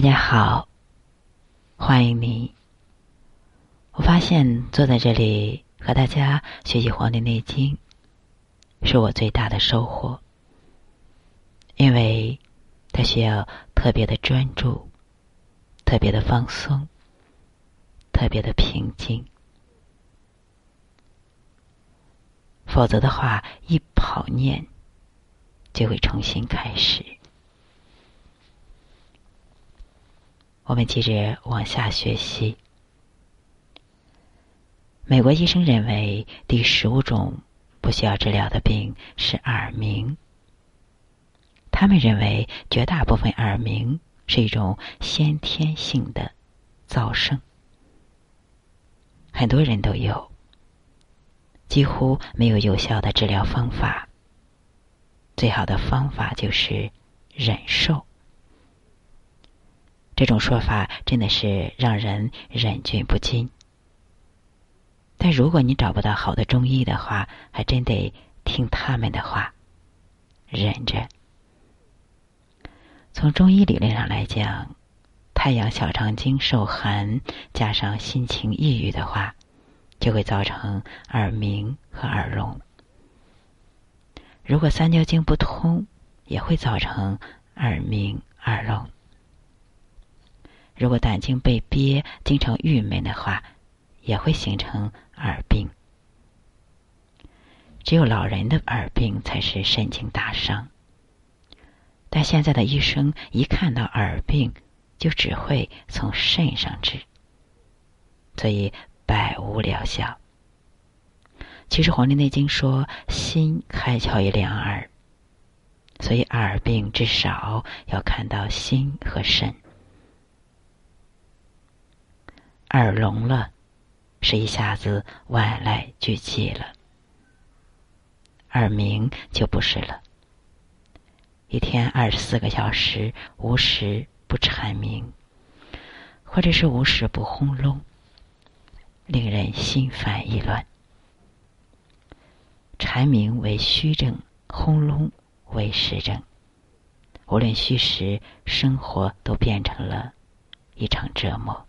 大家好，欢迎你。我发现坐在这里和大家学习《黄帝内经》，是我最大的收获，因为它需要特别的专注、特别的放松、特别的平静，否则的话，一跑念就会重新开始。我们接着往下学习。美国医生认为，第十五种不需要治疗的病是耳鸣。他们认为，绝大部分耳鸣是一种先天性的噪声，很多人都有，几乎没有有效的治疗方法。最好的方法就是忍受。这种说法真的是让人忍俊不禁。但如果你找不到好的中医的话，还真得听他们的话，忍着。从中医理论上来讲，太阳小肠经受寒，加上心情抑郁的话，就会造成耳鸣和耳聋。如果三焦经不通，也会造成耳鸣耳聋。如果胆经被憋，经常郁闷的话，也会形成耳病。只有老人的耳病才是神经大伤。但现在的医生一看到耳病，就只会从肾上治，所以百无疗效。其实《黄帝内经》说：“心开窍于两耳”，所以耳病至少要看到心和肾。耳聋了，是一下子万籁俱寂了；耳鸣就不是了，一天二十四个小时无时不蝉鸣，或者是无时不轰隆，令人心烦意乱。蝉鸣为虚症，轰隆为实症。无论虚实，生活都变成了一场折磨。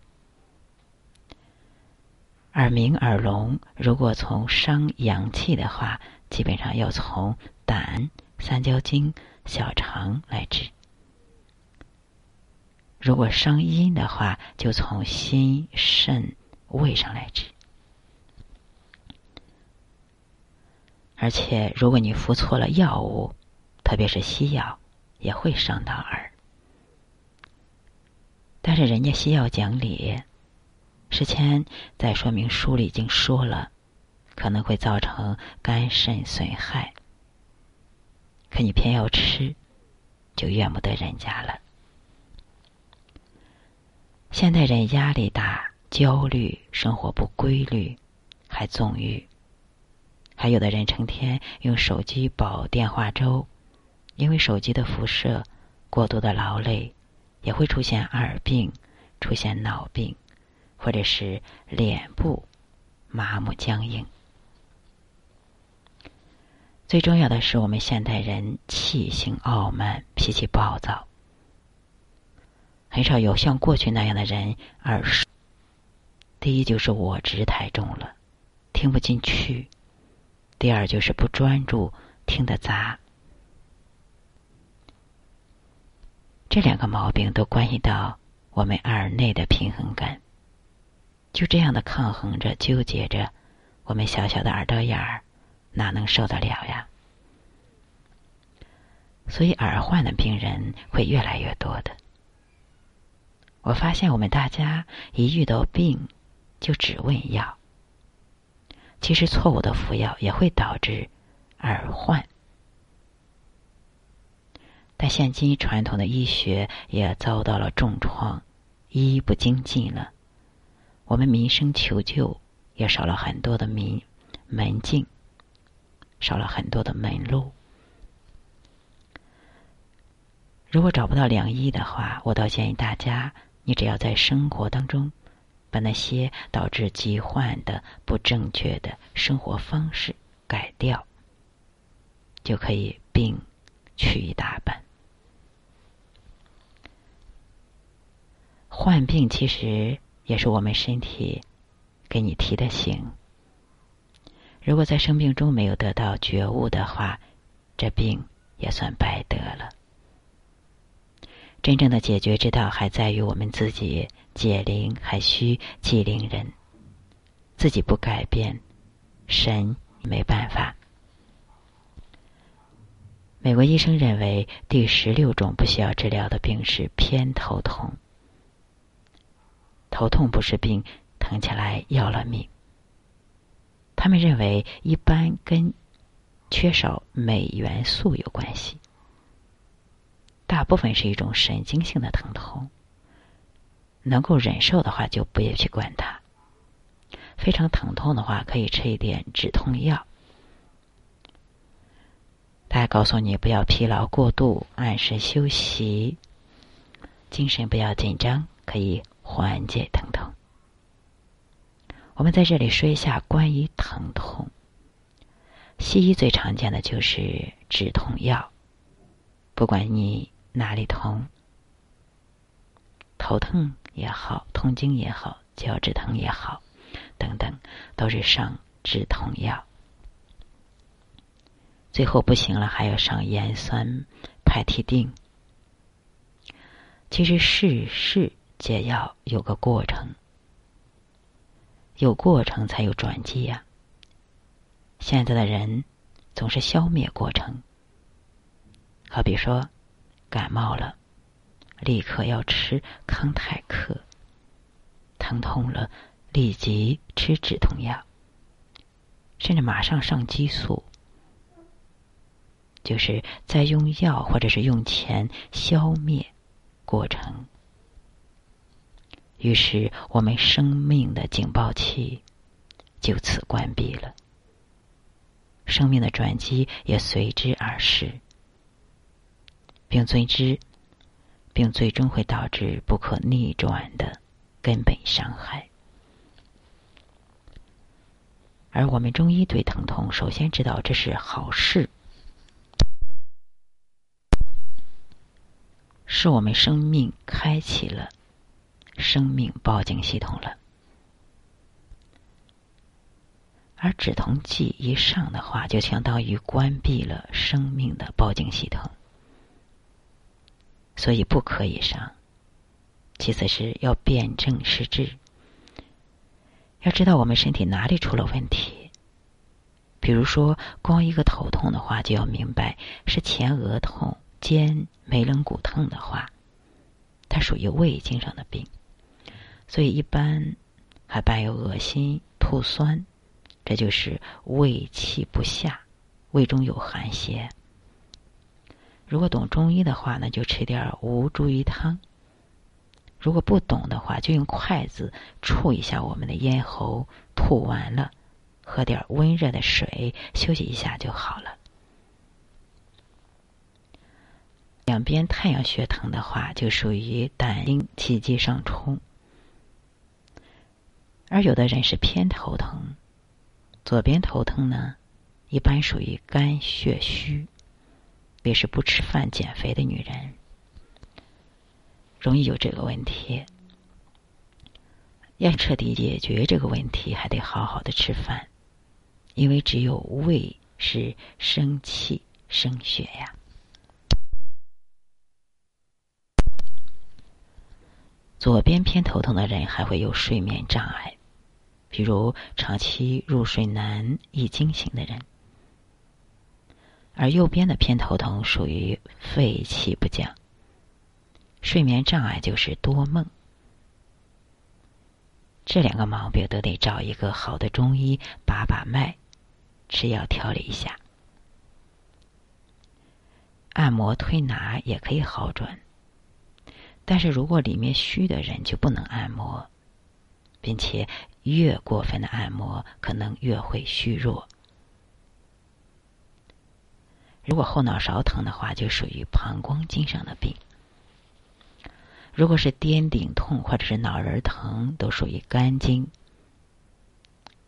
耳鸣、耳聋，如果从伤阳气的话，基本上要从胆、三焦经、小肠来治；如果伤阴的话，就从心、肾、胃上来治。而且，如果你服错了药物，特别是西药，也会伤到耳。但是，人家西药讲理。之前在说明书里已经说了，可能会造成肝肾损害，可你偏要吃，就怨不得人家了。现代人压力大、焦虑、生活不规律，还纵欲，还有的人成天用手机煲电话粥，因为手机的辐射、过度的劳累，也会出现耳病、出现脑病。或者是脸部麻木僵硬，最重要的是，我们现代人气性傲慢，脾气暴躁，很少有像过去那样的人耳熟。第一就是我执太重了，听不进去；第二就是不专注，听得杂。这两个毛病都关系到我们耳内的平衡感。就这样的抗衡着、纠结着，我们小小的耳朵眼儿哪能受得了呀？所以耳患的病人会越来越多的。我发现我们大家一遇到病就只问药，其实错误的服药也会导致耳患。但现今传统的医学也遭到了重创，医不精进了。我们民生求救也少了很多的民门径，少了很多的门路。如果找不到良医的话，我倒建议大家，你只要在生活当中把那些导致疾患的不正确的生活方式改掉，就可以病去一大半。患病其实也是我们身体给你提的醒。如果在生病中没有得到觉悟的话，这病也算白得了。真正的解决之道还在于我们自己，解铃还需系铃人。自己不改变，神没办法。美国医生认为，第十六种不需要治疗的病是偏头痛。头痛不是病，疼起来要了命。他们认为，一般跟缺少镁元素有关系。大部分是一种神经性的疼痛，能够忍受的话就不要去管它。非常疼痛的话，可以吃一点止痛药。他还告诉你不要疲劳过度，按时休息，精神不要紧张，可以缓解疼痛。我们在这里说一下关于疼痛。西医最常见的就是止痛药，不管你哪里痛，头疼也好，痛经也好，脚趾疼也好，等等，都是上止痛药。最后不行了，还要上盐酸派替啶。其实事事解药有个过程，有过程才有转机呀。现在的人总是消灭过程，好比说感冒了，立刻要吃康泰克；疼痛了，立即吃止痛药，甚至马上上激素。就是在用药或者是用钱消灭过程，于是我们生命的警报器就此关闭了，生命的转机也随之而逝，并随之，并最终会导致不可逆转的根本伤害。而我们中医对疼痛，首先知道这是好事。是我们生命开启了生命报警系统了，而止痛剂一上的话，就相当于关闭了生命的报警系统，所以不可以上。其次是要辨证施治，要知道我们身体哪里出了问题。比如说，光一个头痛的话，就要明白是前额痛。肩眉棱骨痛的话，它属于胃经上的病，所以一般还伴有恶心、吐酸，这就是胃气不下，胃中有寒邪。如果懂中医的话呢，就吃点吴茱萸汤；如果不懂的话，就用筷子触一下我们的咽喉，吐完了，喝点温热的水，休息一下就好了。两边太阳穴疼的话，就属于胆经气机上冲；而有的人是偏头疼，左边头疼呢，一般属于肝血虚，也是不吃饭减肥的女人，容易有这个问题。要彻底解决这个问题，还得好好的吃饭，因为只有胃是生气生血呀。左边偏头疼的人还会有睡眠障碍，比如长期入睡难、易惊醒的人；而右边的偏头疼属于肺气不降，睡眠障碍就是多梦。这两个毛病都得找一个好的中医把把脉，吃药调理一下，按摩推拿也可以好转。但是如果里面虚的人就不能按摩，并且越过分的按摩可能越会虚弱。如果后脑勺疼的话，就属于膀胱经上的病；如果是颠顶痛或者是脑仁疼，都属于肝经。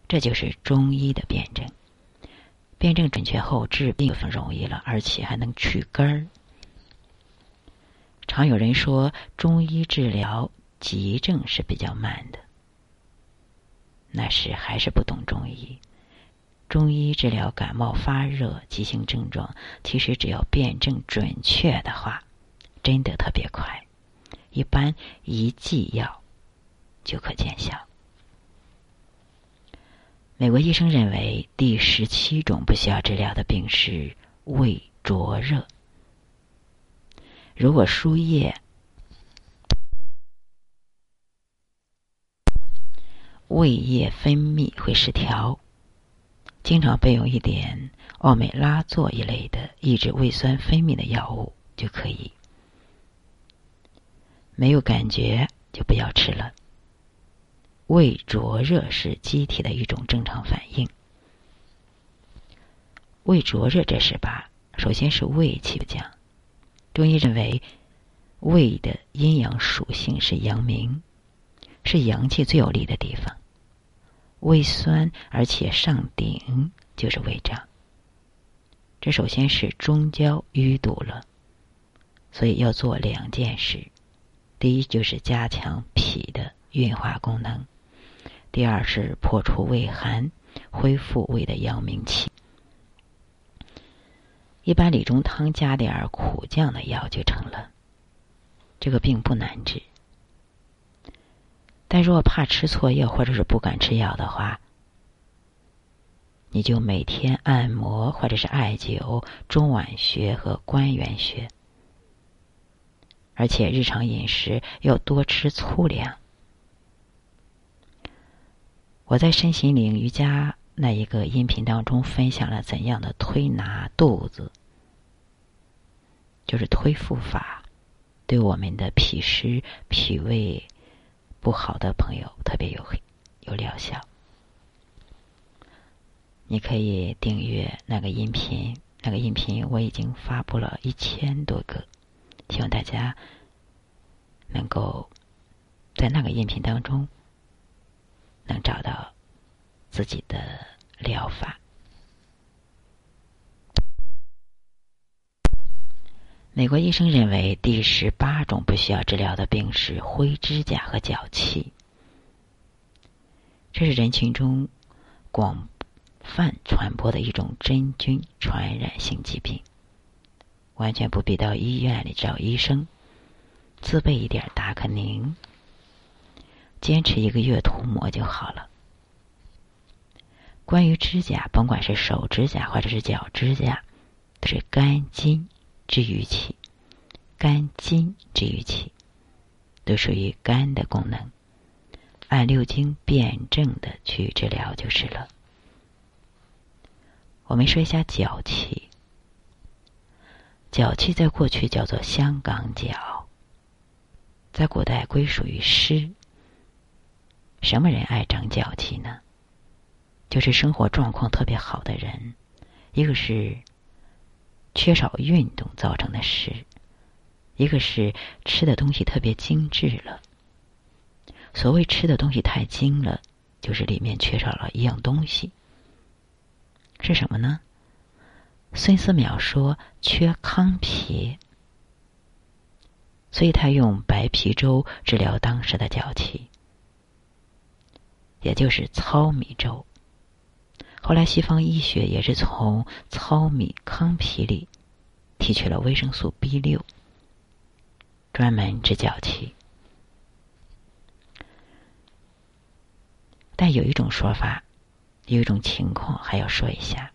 这就是中医的辨证，辨证准确后治病就很容易了，而且还能去根儿。常有人说中医治疗急症是比较慢的。那时还是不懂中医。中医治疗感冒发热急性症状，其实只要辨证准确的话，真的特别快，一般一剂药就可见效。美国医生认为，第十七种不需要治疗的病是胃灼热。如果输液，胃液分泌会失调，经常备用一点奥美拉唑一类的抑制胃酸分泌的药物就可以。没有感觉就不要吃了。胃灼热是机体的一种正常反应。胃灼热这事吧，首先是胃气不降。中医认为，胃的阴阳属性是阳明，是阳气最有力的地方。胃酸而且上顶就是胃胀。这首先是中焦淤堵了，所以要做两件事：第一就是加强脾的运化功能。第二是破除胃寒，恢复胃的阳明气。一般理中汤加点苦降的药就成了。这个病不难治，但若怕吃错药或者是不敢吃药的话，你就每天按摩或者是艾灸中脘穴和关元穴，而且日常饮食要多吃粗粮。我在身心灵瑜伽那一个音频当中分享了怎样的推拿肚子，就是推腹法，对我们的脾湿、脾胃不好的朋友特别有有疗效。你可以订阅那个音频，那个音频我已经发布了一千多个，希望大家能够在那个音频当中。能找到自己的疗法。美国医生认为，第十八种不需要治疗的病是灰指甲和脚气，这是人群中广泛传播的一种真菌传染性疾病，完全不必到医院里找医生，自备一点达克宁。坚持一个月涂抹就好了。关于指甲，甭管是手指甲或者是脚指甲，都是肝经治愈气，肝经治愈气，都属于肝的功能。按六经辩证的去治疗就是了。我们说一下脚气，脚气在过去叫做香港脚，在古代归属于湿。什么人爱长脚气呢？就是生活状况特别好的人，一个是缺少运动造成的湿，一个是吃的东西特别精致了。所谓吃的东西太精了，就是里面缺少了一样东西。是什么呢？孙思邈说缺糠皮，所以他用白皮粥治疗当时的脚气。也就是糙米粥。后来西方医学也是从糙米糠皮里提取了维生素 B 六，专门治脚气。但有一种说法，有一种情况还要说一下：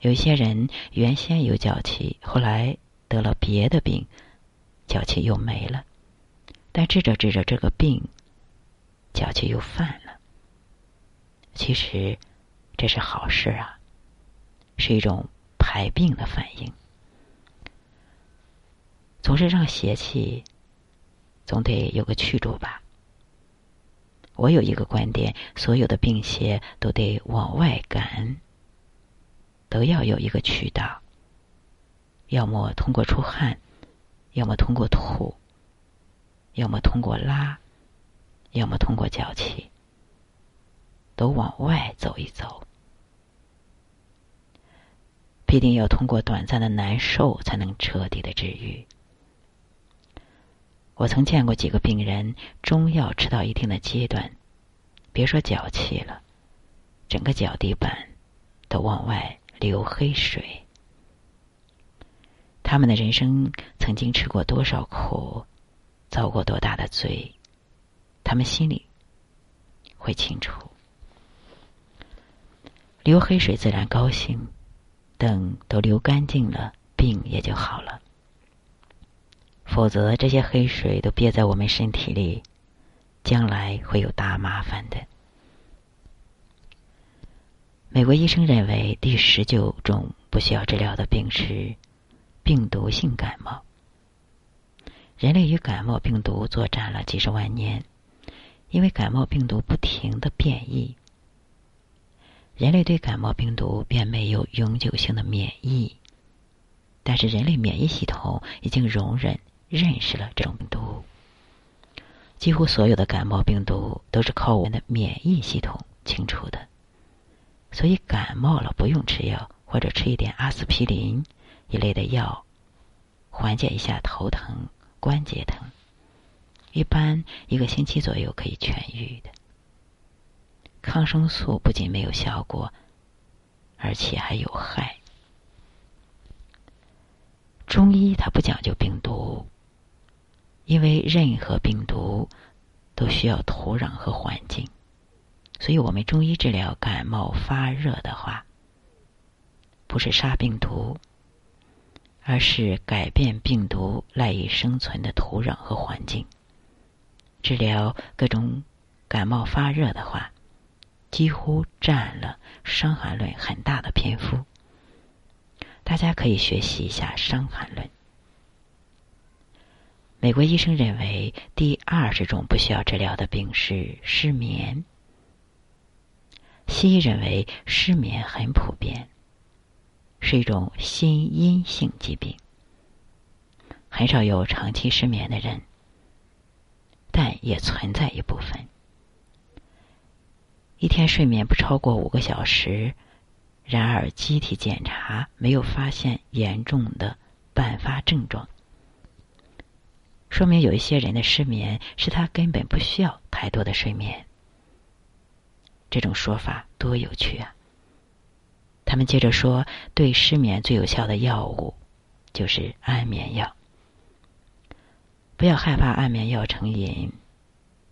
有一些人原先有脚气，后来得了别的病，脚气又没了，但治着治着这个病，脚气又犯了。其实，这是好事啊，是一种排病的反应。总是让邪气，总得有个去处吧。我有一个观点：所有的病邪都得往外赶，都要有一个渠道，要么通过出汗，要么通过吐，要么通过拉，要么通过脚气。都往外走一走，必定要通过短暂的难受，才能彻底的治愈。我曾见过几个病人，中药吃到一定的阶段，别说脚气了，整个脚底板都往外流黑水。他们的人生曾经吃过多少苦，遭过多大的罪，他们心里会清楚。流黑水自然高兴，等都流干净了，病也就好了。否则，这些黑水都憋在我们身体里，将来会有大麻烦的。美国医生认为，第十九种不需要治疗的病是病毒性感冒。人类与感冒病毒作战了几十万年，因为感冒病毒不停的变异，人类对感冒病毒便没有永久性的免疫。但是，人类免疫系统已经容忍。认识了这种病毒，几乎所有的感冒病毒都是靠我们的免疫系统清除的，所以感冒了不用吃药，或者吃一点阿司匹林一类的药，缓解一下头疼、关节疼，一般一个星期左右可以痊愈的。抗生素不仅没有效果，而且还有害。中医它不讲究病毒。因为任何病毒都需要土壤和环境，所以我们中医治疗感冒发热的话，不是杀病毒，而是改变病毒赖以生存的土壤和环境。治疗各种感冒发热的话，几乎占了《伤寒论》很大的篇幅。大家可以学习一下《伤寒论》。美国医生认为，第二十种不需要治疗的病是失眠。西医认为失眠很普遍，是一种心因性疾病，很少有长期失眠的人，但也存在一部分，一天睡眠不超过五个小时，然而机体检查没有发现严重的伴发症状。说明有一些人的失眠是他根本不需要太多的睡眠。这种说法多有趣啊！他们接着说，对失眠最有效的药物就是安眠药。不要害怕安眠药成瘾。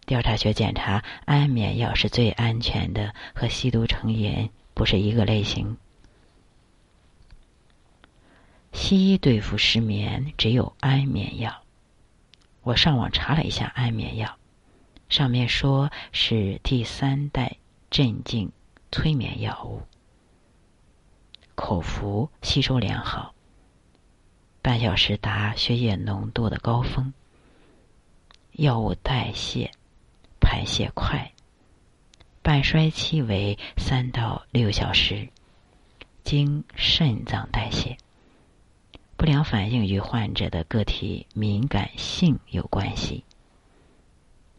调查学检查，安眠药是最安全的，和吸毒成瘾不是一个类型。西医对付失眠只有安眠药。我上网查了一下安眠药，上面说是第三代镇静催眠药物，口服吸收良好，半小时达血液浓度的高峰，药物代谢代谢快，半衰期为三到六小时，经肾脏代谢。不良反应与患者的个体敏感性有关系，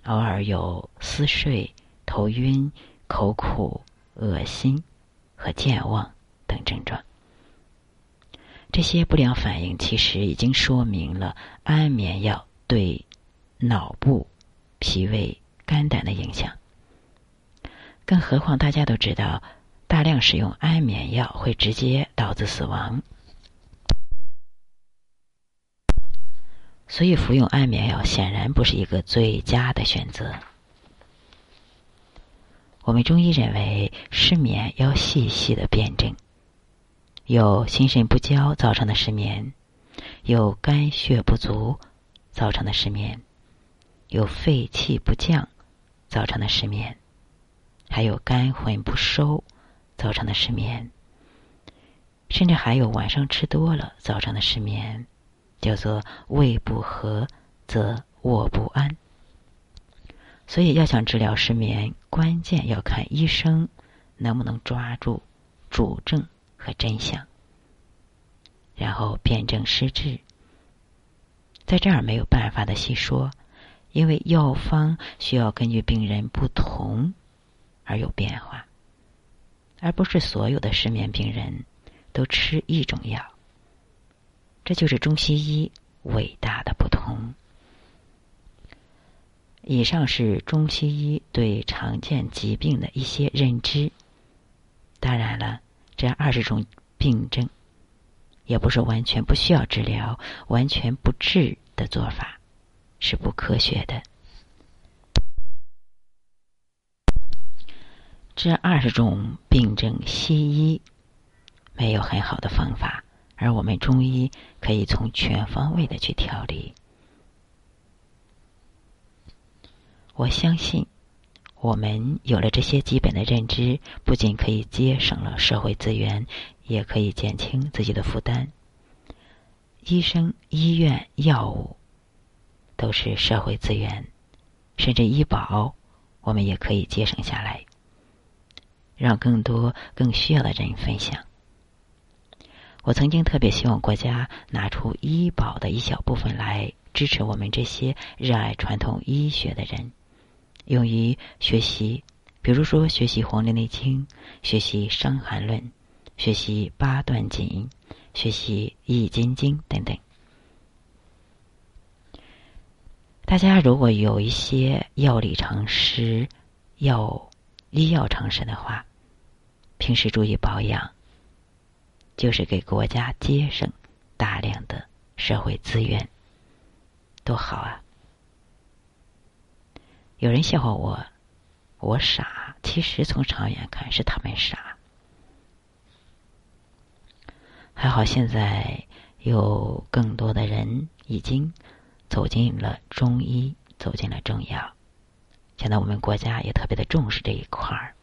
偶尔有思睡、头晕、口苦、恶心和健忘等症状。这些不良反应其实已经说明了安眠药对脑部、脾胃、肝胆的影响。更何况大家都知道，大量使用安眠药会直接导致死亡。所以，服用安眠药显然不是一个最佳的选择。我们中医认为，失眠要细细的辨证，有心肾不交造成的失眠，有肝血不足造成的失眠，有肺气不降造成的失眠，还有肝魂不收造成的失眠，甚至还有晚上吃多了造成的失眠。叫做胃不和则卧不安，所以要想治疗失眠，关键要看医生能不能抓住主症和真相，然后辨证施治。在这儿没有办法的细说，因为药方需要根据病人不同而有变化，而不是所有的失眠病人都吃一种药。这就是中西医伟大的不同。以上是中西医对常见疾病的一些认知。当然了，这二十种病症也不是完全不需要治疗、完全不治的做法，是不科学的。这二十种病症，西医没有很好的方法，而我们中医可以从全方位的去调理。我相信，我们有了这些基本的认知，不仅可以节省了社会资源，也可以减轻自己的负担。医生、医院、药物都是社会资源，甚至医保，我们也可以节省下来，让更多更需要的人分享。我曾经特别希望国家拿出医保的一小部分来支持我们这些热爱传统医学的人。用于学习，比如说学习《黄帝内经》，学习《伤寒论》，学习八段锦，学习《易筋经》等等。大家如果有一些药理常识、药医药常识的话，平时注意保养，就是给国家节省大量的社会资源，多好啊！有人笑话我，我傻。其实从长远看，是他们傻。还好现在有更多的人已经走进了中医，走进了中药。现在我们国家也特别的重视这一块儿，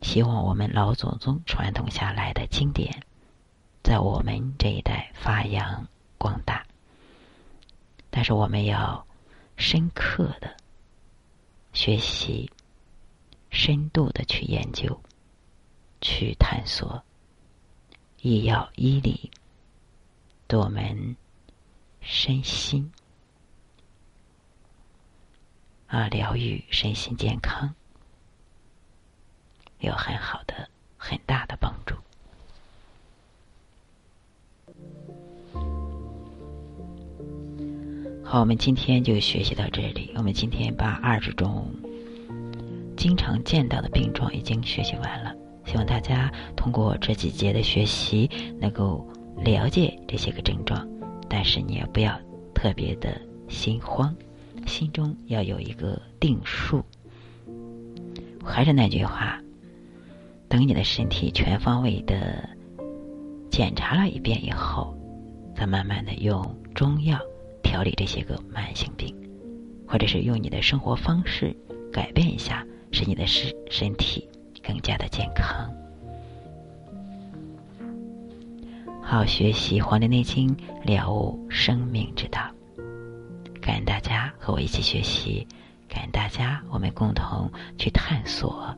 希望我们老祖宗传统下来的经典，在我们这一代发扬光大。但是我们要深刻的。学习，深度的去研究，去探索医药医理，对我们身心啊疗愈身心健康有很好的、很大的帮助。好，我们今天就学习到这里。我们今天把二十种经常见到的病状已经学习完了。希望大家通过这几节的学习，能够了解这些个症状。但是你也不要特别的心慌，心中要有一个定数。还是那句话，等你的身体全方位的检查了一遍以后，再慢慢的用中药。调理这些个慢性病，或者是用你的生活方式改变一下，使你的身身体更加的健康。好，学习《黄帝内经》，了悟生命之道。感恩大家和我一起学习，感恩大家，我们共同去探索。